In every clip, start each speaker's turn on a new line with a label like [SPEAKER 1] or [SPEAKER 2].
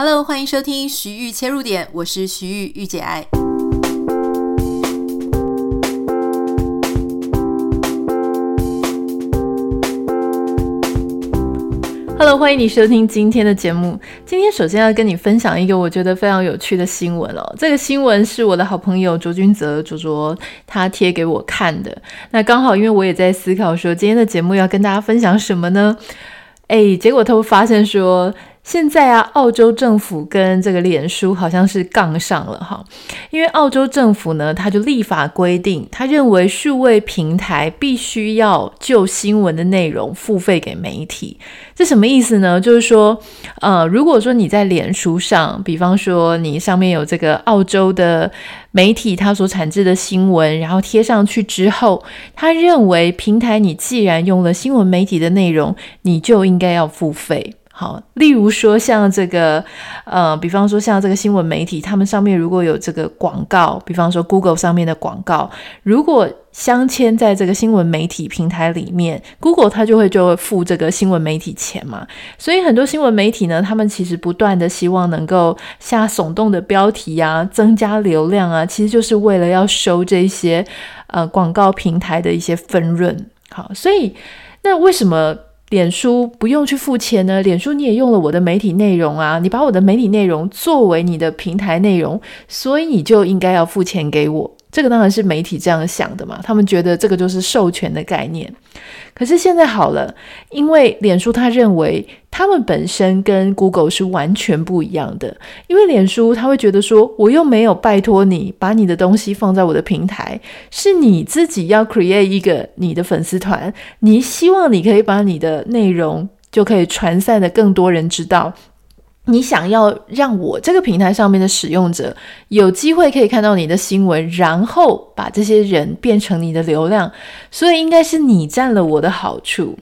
[SPEAKER 1] Hello，欢迎收听徐玉切入点，我是徐玉御姐爱。Hello，欢迎你收听今天的节目。今天首先要跟你分享一个我觉得非常有趣的新闻哦。这个新闻是我的好朋友卓君泽卓卓他贴给我看的。那刚好因为我也在思考说今天的节目要跟大家分享什么呢？哎，结果他会发现说。现在啊，澳洲政府跟这个脸书好像是杠上了哈，因为澳洲政府呢，他就立法规定，他认为数位平台必须要就新闻的内容付费给媒体。这什么意思呢？就是说，呃，如果说你在脸书上，比方说你上面有这个澳洲的媒体它所产制的新闻，然后贴上去之后，他认为平台你既然用了新闻媒体的内容，你就应该要付费。好，例如说像这个，呃，比方说像这个新闻媒体，他们上面如果有这个广告，比方说 Google 上面的广告，如果镶嵌在这个新闻媒体平台里面，Google 它就会就会付这个新闻媒体钱嘛。所以很多新闻媒体呢，他们其实不断的希望能够下耸动的标题啊，增加流量啊，其实就是为了要收这些呃广告平台的一些分润。好，所以那为什么？脸书不用去付钱呢？脸书你也用了我的媒体内容啊，你把我的媒体内容作为你的平台内容，所以你就应该要付钱给我。这个当然是媒体这样想的嘛，他们觉得这个就是授权的概念。可是现在好了，因为脸书他认为他们本身跟 Google 是完全不一样的，因为脸书他会觉得说，我又没有拜托你把你的东西放在我的平台，是你自己要 create 一个你的粉丝团，你希望你可以把你的内容就可以传散的更多人知道。你想要让我这个平台上面的使用者有机会可以看到你的新闻，然后把这些人变成你的流量，所以应该是你占了我的好处。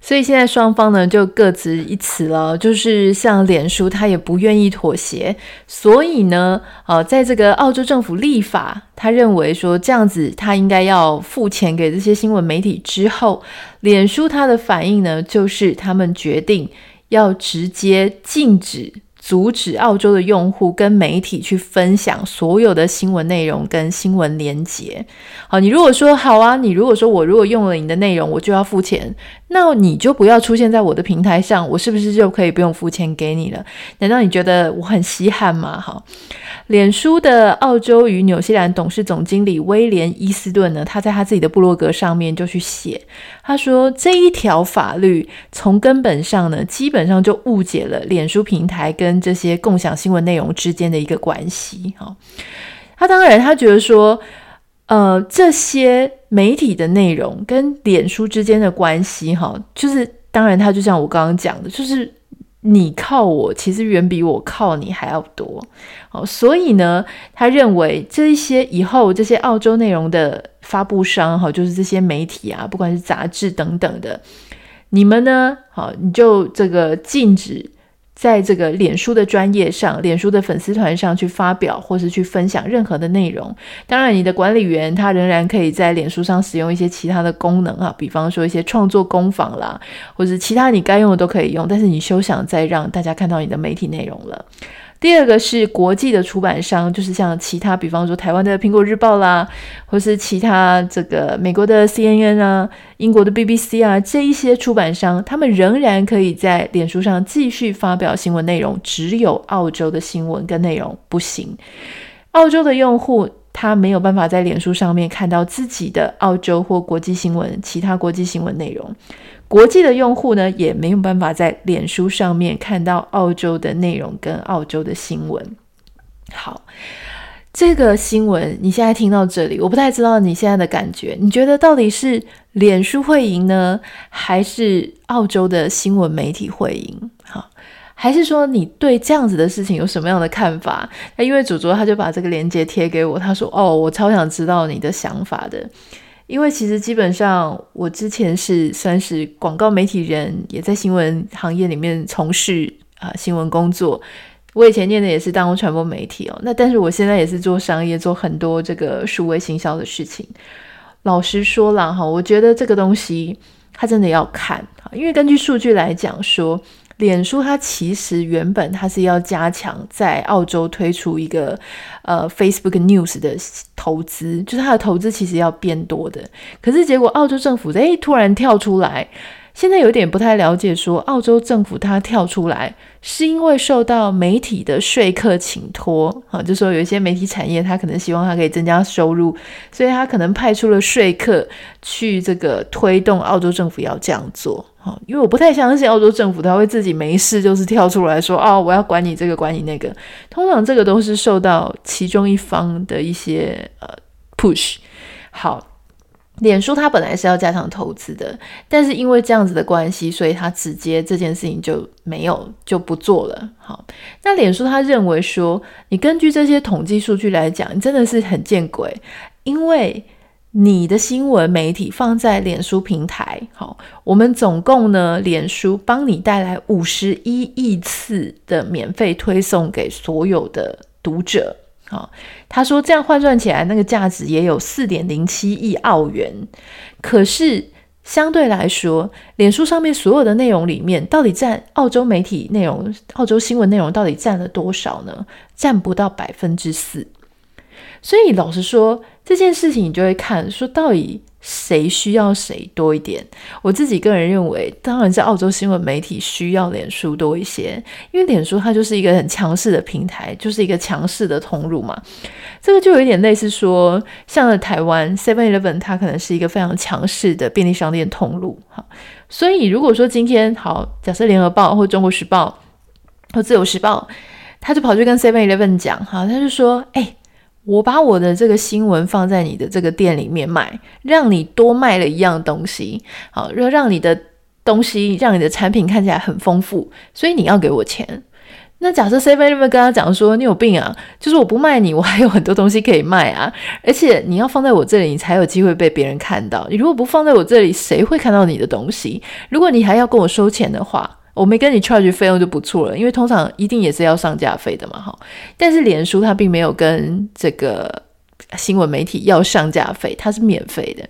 [SPEAKER 1] 所以现在双方呢就各执一词了，就是像脸书他也不愿意妥协，所以呢，呃，在这个澳洲政府立法，他认为说这样子他应该要付钱给这些新闻媒体之后，脸书他的反应呢就是他们决定。要直接禁止、阻止澳洲的用户跟媒体去分享所有的新闻内容跟新闻连接。好，你如果说好啊，你如果说我如果用了你的内容，我就要付钱。那你就不要出现在我的平台上，我是不是就可以不用付钱给你了？难道你觉得我很稀罕吗？哈，脸书的澳洲与纽西兰董事总经理威廉伊斯顿呢，他在他自己的部落格上面就去写，他说这一条法律从根本上呢，基本上就误解了脸书平台跟这些共享新闻内容之间的一个关系。哈，他当然他觉得说。呃，这些媒体的内容跟脸书之间的关系，哈，就是当然，它就像我刚刚讲的，就是你靠我，其实远比我靠你还要多。哦，所以呢，他认为这一些以后这些澳洲内容的发布商，哈，就是这些媒体啊，不管是杂志等等的，你们呢，好，你就这个禁止。在这个脸书的专业上，脸书的粉丝团上去发表或是去分享任何的内容。当然，你的管理员他仍然可以在脸书上使用一些其他的功能啊，比方说一些创作工坊啦，或者其他你该用的都可以用。但是你休想再让大家看到你的媒体内容了。第二个是国际的出版商，就是像其他，比方说台湾的苹果日报啦，或是其他这个美国的 CNN 啊、英国的 BBC 啊，这一些出版商，他们仍然可以在脸书上继续发表新闻内容，只有澳洲的新闻跟内容不行。澳洲的用户他没有办法在脸书上面看到自己的澳洲或国际新闻、其他国际新闻内容。国际的用户呢，也没有办法在脸书上面看到澳洲的内容跟澳洲的新闻。好，这个新闻你现在听到这里，我不太知道你现在的感觉，你觉得到底是脸书会赢呢，还是澳洲的新闻媒体会赢？好，还是说你对这样子的事情有什么样的看法？那因为主播他就把这个链接贴给我，他说：“哦，我超想知道你的想法的。”因为其实基本上，我之前是算是广告媒体人，也在新闻行业里面从事啊、新闻工作。我以前念的也是大众传播媒体哦，那但是我现在也是做商业，做很多这个数位行销的事情。老实说了哈，我觉得这个东西它真的要看啊，因为根据数据来讲说，脸书它其实原本它是要加强在澳洲推出一个呃 Facebook News 的投资，就是它的投资其实要变多的。可是结果澳洲政府诶突然跳出来。现在有点不太了解，说澳洲政府它跳出来是因为受到媒体的说客请托啊，就说有一些媒体产业，它可能希望它可以增加收入，所以它可能派出了说客去这个推动澳洲政府要这样做啊。因为我不太相信澳洲政府它会自己没事就是跳出来说哦，我要管你这个管你那个，通常这个都是受到其中一方的一些呃 push 好。脸书它本来是要加强投资的，但是因为这样子的关系，所以它直接这件事情就没有就不做了。好，那脸书他认为说，你根据这些统计数据来讲，你真的是很见鬼，因为你的新闻媒体放在脸书平台，好，我们总共呢，脸书帮你带来五十一亿次的免费推送给所有的读者。好，他说这样换算起来，那个价值也有四点零七亿澳元。可是相对来说，脸书上面所有的内容里面，到底占澳洲媒体内容、澳洲新闻内容到底占了多少呢？占不到百分之四。所以老实说，这件事情你就会看说到底。谁需要谁多一点？我自己个人认为，当然是澳洲新闻媒体需要脸书多一些，因为脸书它就是一个很强势的平台，就是一个强势的通路嘛。这个就有一点类似说，像在台湾 Seven Eleven，它可能是一个非常强势的便利商店通路。哈，所以如果说今天好，假设联合报或中国时报或自由时报，他就跑去跟 Seven Eleven 讲，哈，他就说，哎。我把我的这个新闻放在你的这个店里面卖，让你多卖了一样东西，好，让让你的东西，让你的产品看起来很丰富，所以你要给我钱。那假设 Seven Eleven 跟他讲说，你有病啊，就是我不卖你，我还有很多东西可以卖啊，而且你要放在我这里，你才有机会被别人看到。你如果不放在我这里，谁会看到你的东西？如果你还要跟我收钱的话。我没跟你 charge 费用就不错了，因为通常一定也是要上架费的嘛，哈。但是脸书它并没有跟这个新闻媒体要上架费，它是免费的。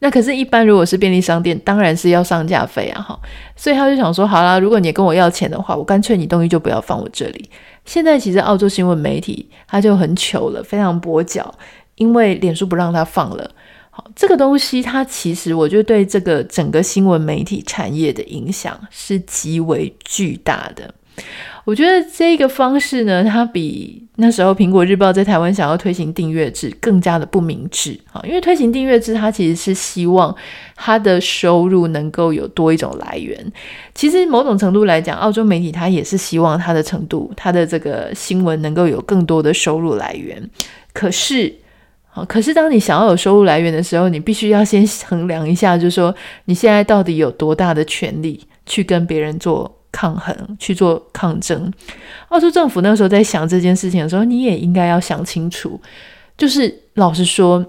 [SPEAKER 1] 那可是，一般如果是便利商店，当然是要上架费啊，哈。所以他就想说，好啦，如果你跟我要钱的话，我干脆你东西就不要放我这里。现在其实澳洲新闻媒体他就很糗了，非常跛脚，因为脸书不让他放了。这个东西它其实，我觉得对这个整个新闻媒体产业的影响是极为巨大的。我觉得这个方式呢，它比那时候苹果日报在台湾想要推行订阅制更加的不明智啊。因为推行订阅制，它其实是希望它的收入能够有多一种来源。其实某种程度来讲，澳洲媒体它也是希望它的程度，它的这个新闻能够有更多的收入来源。可是。好，可是当你想要有收入来源的时候，你必须要先衡量一下，就是说你现在到底有多大的权力去跟别人做抗衡、去做抗争。澳洲政府那时候在想这件事情的时候，你也应该要想清楚。就是老实说，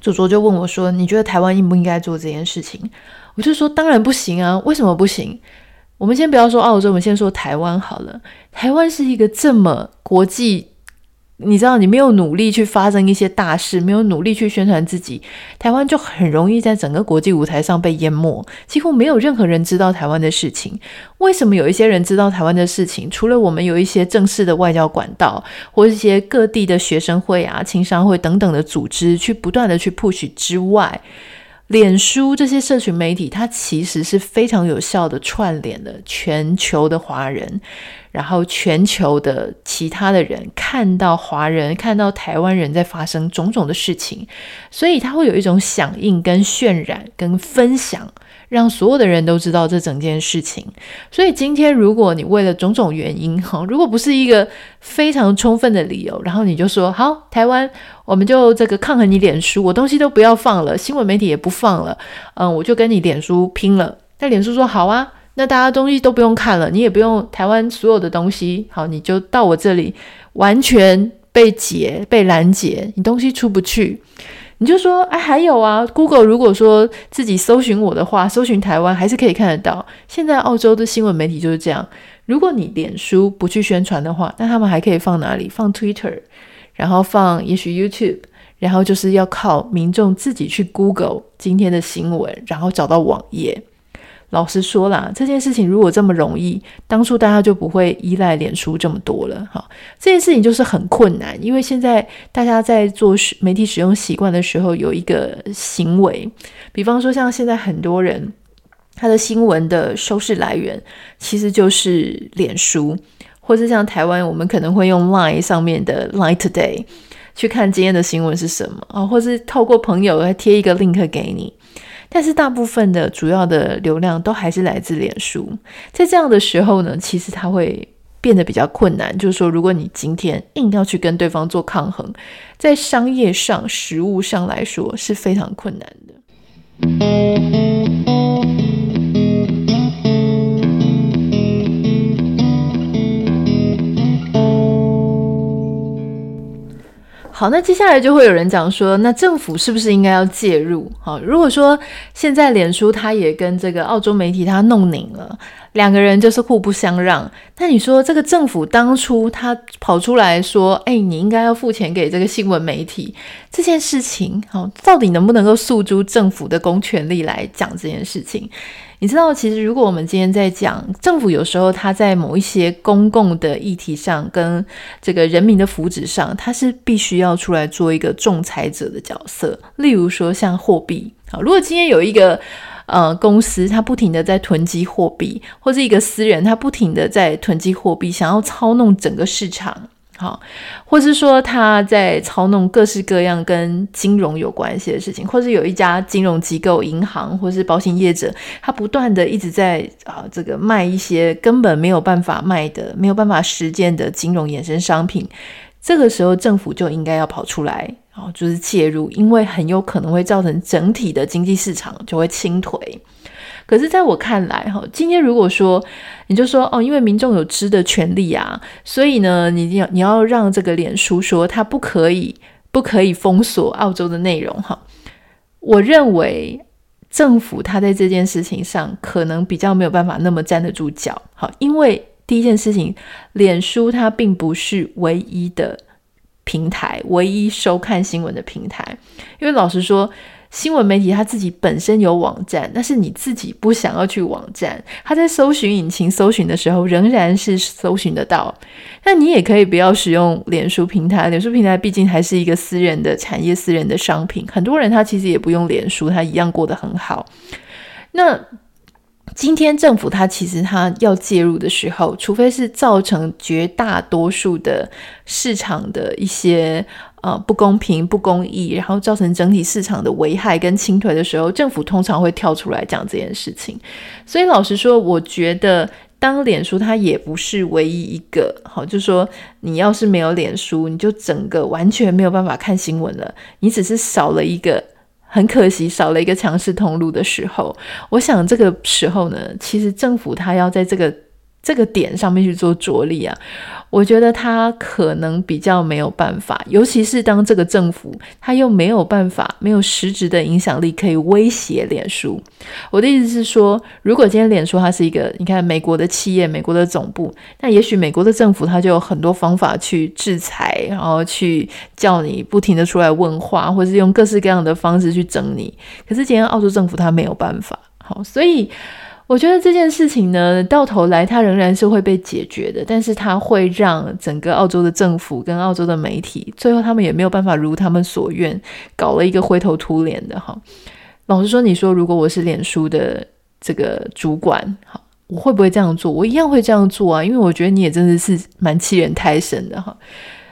[SPEAKER 1] 祖卓就问我说：“你觉得台湾应不应该做这件事情？”我就说：“当然不行啊！为什么不行？我们先不要说澳洲，我们先说台湾好了。台湾是一个这么国际。”你知道，你没有努力去发生一些大事，没有努力去宣传自己，台湾就很容易在整个国际舞台上被淹没，几乎没有任何人知道台湾的事情。为什么有一些人知道台湾的事情？除了我们有一些正式的外交管道，或一些各地的学生会啊、青商会等等的组织去不断的去 push 之外，脸书这些社群媒体，它其实是非常有效的串联了全球的华人。然后，全球的其他的人看到华人、看到台湾人在发生种种的事情，所以它会有一种响应、跟渲染、跟分享，让所有的人都知道这整件事情。所以今天，如果你为了种种原因，哈，如果不是一个非常充分的理由，然后你就说好，台湾，我们就这个抗衡你脸书，我东西都不要放了，新闻媒体也不放了，嗯，我就跟你脸书拼了。那脸书说好啊。那大家东西都不用看了，你也不用台湾所有的东西，好，你就到我这里完全被截、被拦截，你东西出不去，你就说，哎，还有啊，Google 如果说自己搜寻我的话，搜寻台湾还是可以看得到。现在澳洲的新闻媒体就是这样，如果你脸书不去宣传的话，那他们还可以放哪里？放 Twitter，然后放也许 YouTube，然后就是要靠民众自己去 Google 今天的新闻，然后找到网页。老实说啦，这件事情如果这么容易，当初大家就不会依赖脸书这么多了。哈，这件事情就是很困难，因为现在大家在做媒体使用习惯的时候，有一个行为，比方说像现在很多人，他的新闻的收视来源其实就是脸书，或是像台湾，我们可能会用 Line 上面的 Line Today 去看今天的新闻是什么啊，或是透过朋友来贴一个 link 给你。但是大部分的主要的流量都还是来自脸书，在这样的时候呢，其实它会变得比较困难。就是说，如果你今天硬要去跟对方做抗衡，在商业上、实物上来说是非常困难的。好，那接下来就会有人讲说，那政府是不是应该要介入？好，如果说现在脸书它也跟这个澳洲媒体它弄拧了，两个人就是互不相让，那你说这个政府当初他跑出来说，哎，你应该要付钱给这个新闻媒体这件事情，好，到底能不能够诉诸政府的公权力来讲这件事情？你知道，其实如果我们今天在讲政府，有时候他在某一些公共的议题上，跟这个人民的福祉上，他是必须要出来做一个仲裁者的角色。例如说，像货币啊，如果今天有一个呃公司，他不停的在囤积货币，或是一个私人他不停的在囤积货币，想要操弄整个市场。好，或是说他在操弄各式各样跟金融有关系的事情，或是有一家金融机构、银行或是保险业者，他不断的一直在啊这个卖一些根本没有办法卖的、没有办法实践的金融衍生商品，这个时候政府就应该要跑出来，啊，就是介入，因为很有可能会造成整体的经济市场就会倾颓。可是，在我看来，哈，今天如果说你就说哦，因为民众有知的权利啊，所以呢，你要你要让这个脸书说它不可以不可以封锁澳洲的内容，哈，我认为政府它在这件事情上可能比较没有办法那么站得住脚，好，因为第一件事情，脸书它并不是唯一的平台，唯一收看新闻的平台，因为老实说。新闻媒体它自己本身有网站，但是你自己不想要去网站，它在搜寻引擎搜寻的时候仍然是搜寻得到。那你也可以不要使用脸书平台，脸书平台毕竟还是一个私人的产业、私人的商品。很多人他其实也不用脸书，他一样过得很好。那今天政府它其实它要介入的时候，除非是造成绝大多数的市场的一些。呃，不公平、不公义，然后造成整体市场的危害跟倾颓的时候，政府通常会跳出来讲这件事情。所以老实说，我觉得当脸书它也不是唯一一个，好，就是说你要是没有脸书，你就整个完全没有办法看新闻了。你只是少了一个，很可惜少了一个强势通路的时候，我想这个时候呢，其实政府他要在这个这个点上面去做着力啊。我觉得他可能比较没有办法，尤其是当这个政府他又没有办法，没有实质的影响力可以威胁脸书。我的意思是说，如果今天脸书它是一个，你看美国的企业，美国的总部，那也许美国的政府他就有很多方法去制裁，然后去叫你不停的出来问话，或是用各式各样的方式去整你。可是今天澳洲政府他没有办法，好，所以。我觉得这件事情呢，到头来它仍然是会被解决的，但是它会让整个澳洲的政府跟澳洲的媒体，最后他们也没有办法如他们所愿，搞了一个灰头土脸的哈。老实说，你说如果我是脸书的这个主管，哈，我会不会这样做？我一样会这样做啊，因为我觉得你也真的是蛮欺人太甚的哈，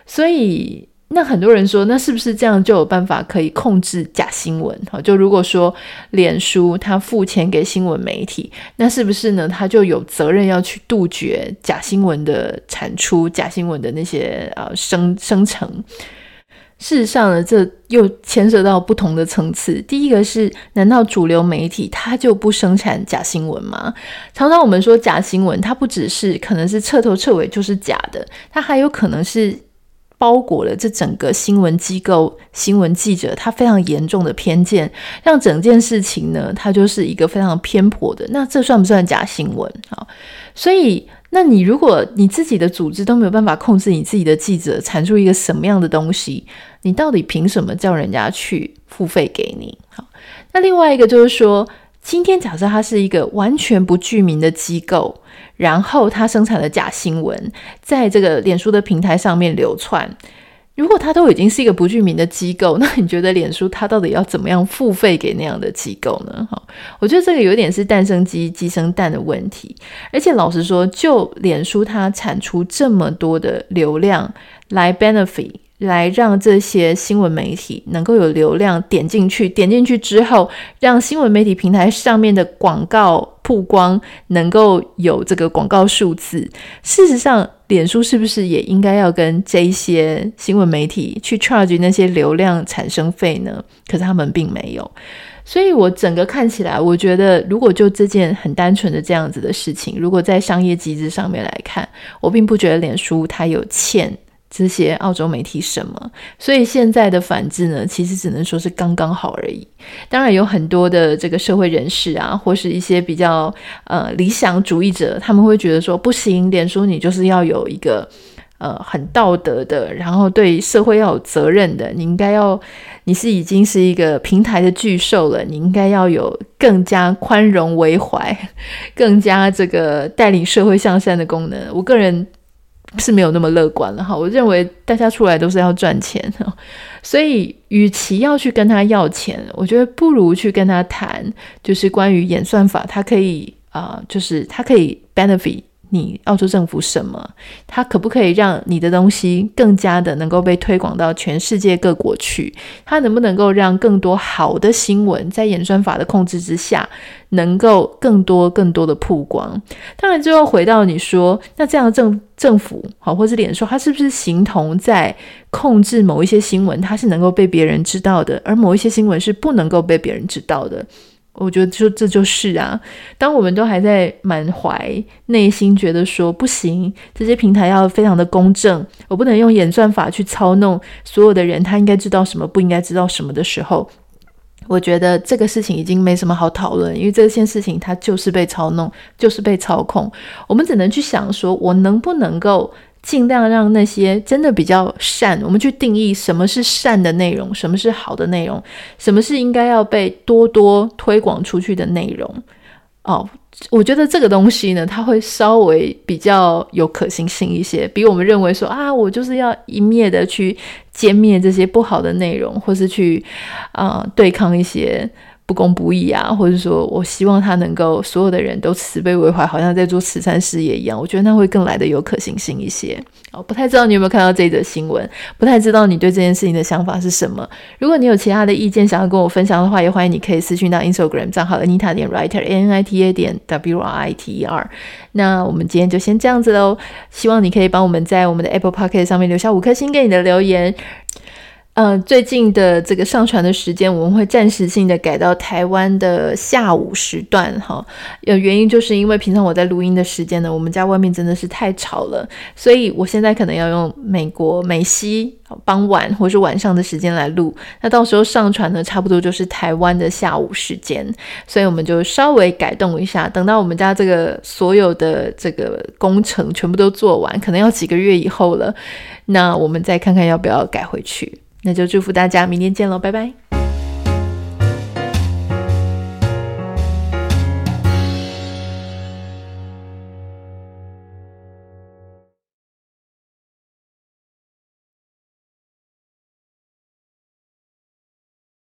[SPEAKER 1] 所以。那很多人说，那是不是这样就有办法可以控制假新闻？好，就如果说脸书他付钱给新闻媒体，那是不是呢？他就有责任要去杜绝假新闻的产出、假新闻的那些呃生生成？事实上呢，这又牵涉到不同的层次。第一个是，难道主流媒体它就不生产假新闻吗？常常我们说假新闻，它不只是可能是彻头彻尾就是假的，它还有可能是。包裹了这整个新闻机构、新闻记者，他非常严重的偏见，让整件事情呢，它就是一个非常偏颇的。那这算不算假新闻？好，所以，那你如果你自己的组织都没有办法控制你自己的记者产出一个什么样的东西，你到底凭什么叫人家去付费给你？好，那另外一个就是说。今天假设它是一个完全不具名的机构，然后它生产了假新闻，在这个脸书的平台上面流窜。如果它都已经是一个不具名的机构，那你觉得脸书它到底要怎么样付费给那样的机构呢？哈，我觉得这个有点是蛋生鸡，鸡生蛋的问题。而且老实说，就脸书它产出这么多的流量来 benefit。来让这些新闻媒体能够有流量点进去，点进去之后，让新闻媒体平台上面的广告曝光能够有这个广告数字。事实上，脸书是不是也应该要跟这些新闻媒体去 charge 那些流量产生费呢？可是他们并没有。所以我整个看起来，我觉得如果就这件很单纯的这样子的事情，如果在商业机制上面来看，我并不觉得脸书它有欠。这些澳洲媒体什么？所以现在的反制呢，其实只能说是刚刚好而已。当然有很多的这个社会人士啊，或是一些比较呃理想主义者，他们会觉得说不行，脸书你就是要有一个呃很道德的，然后对社会要有责任的，你应该要你是已经是一个平台的巨兽了，你应该要有更加宽容为怀，更加这个带领社会向善的功能。我个人。是没有那么乐观了哈，我认为大家出来都是要赚钱，所以与其要去跟他要钱，我觉得不如去跟他谈，就是关于演算法，他可以啊、就是他可以 benefit。你澳洲政府什么？它可不可以让你的东西更加的能够被推广到全世界各国去？它能不能够让更多好的新闻在演算法的控制之下，能够更多更多的曝光？当然，最后回到你说，那这样的政政府好，或是脸书，它是不是形同在控制某一些新闻？它是能够被别人知道的，而某一些新闻是不能够被别人知道的？我觉得就这就是啊，当我们都还在满怀内心觉得说不行，这些平台要非常的公正，我不能用演算法去操弄所有的人，他应该知道什么，不应该知道什么的时候，我觉得这个事情已经没什么好讨论，因为这件事情它就是被操弄，就是被操控，我们只能去想说，我能不能够。尽量让那些真的比较善，我们去定义什么是善的内容，什么是好的内容，什么是应该要被多多推广出去的内容。哦，我觉得这个东西呢，它会稍微比较有可行性一些，比我们认为说啊，我就是要一面的去歼灭这些不好的内容，或是去啊、对抗一些。不公不义啊，或者说我希望他能够所有的人都慈悲为怀，好像在做慈善事业一样。我觉得那会更来的有可行性一些。哦，不太知道你有没有看到这则新闻，不太知道你对这件事情的想法是什么。如果你有其他的意见想要跟我分享的话，也欢迎你可以私讯到 Instagram 账号 Anita 点 Writer A N I T A 点 W R I T E R。那我们今天就先这样子喽，希望你可以帮我们在我们的 Apple Pocket 上面留下五颗星给你的留言。嗯、最近的这个上传的时间，我们会暂时性的改到台湾的下午时段，哈。有原因就是因为平常我在录音的时间呢，我们家外面真的是太吵了，所以我现在可能要用美国美西傍晚或是晚上的时间来录。那到时候上传呢，差不多就是台湾的下午时间，所以我们就稍微改动一下。等到我们家这个所有的这个工程全部都做完，可能要几个月以后了，那我们再看看要不要改回去。那就祝福大家，明天见喽，拜拜。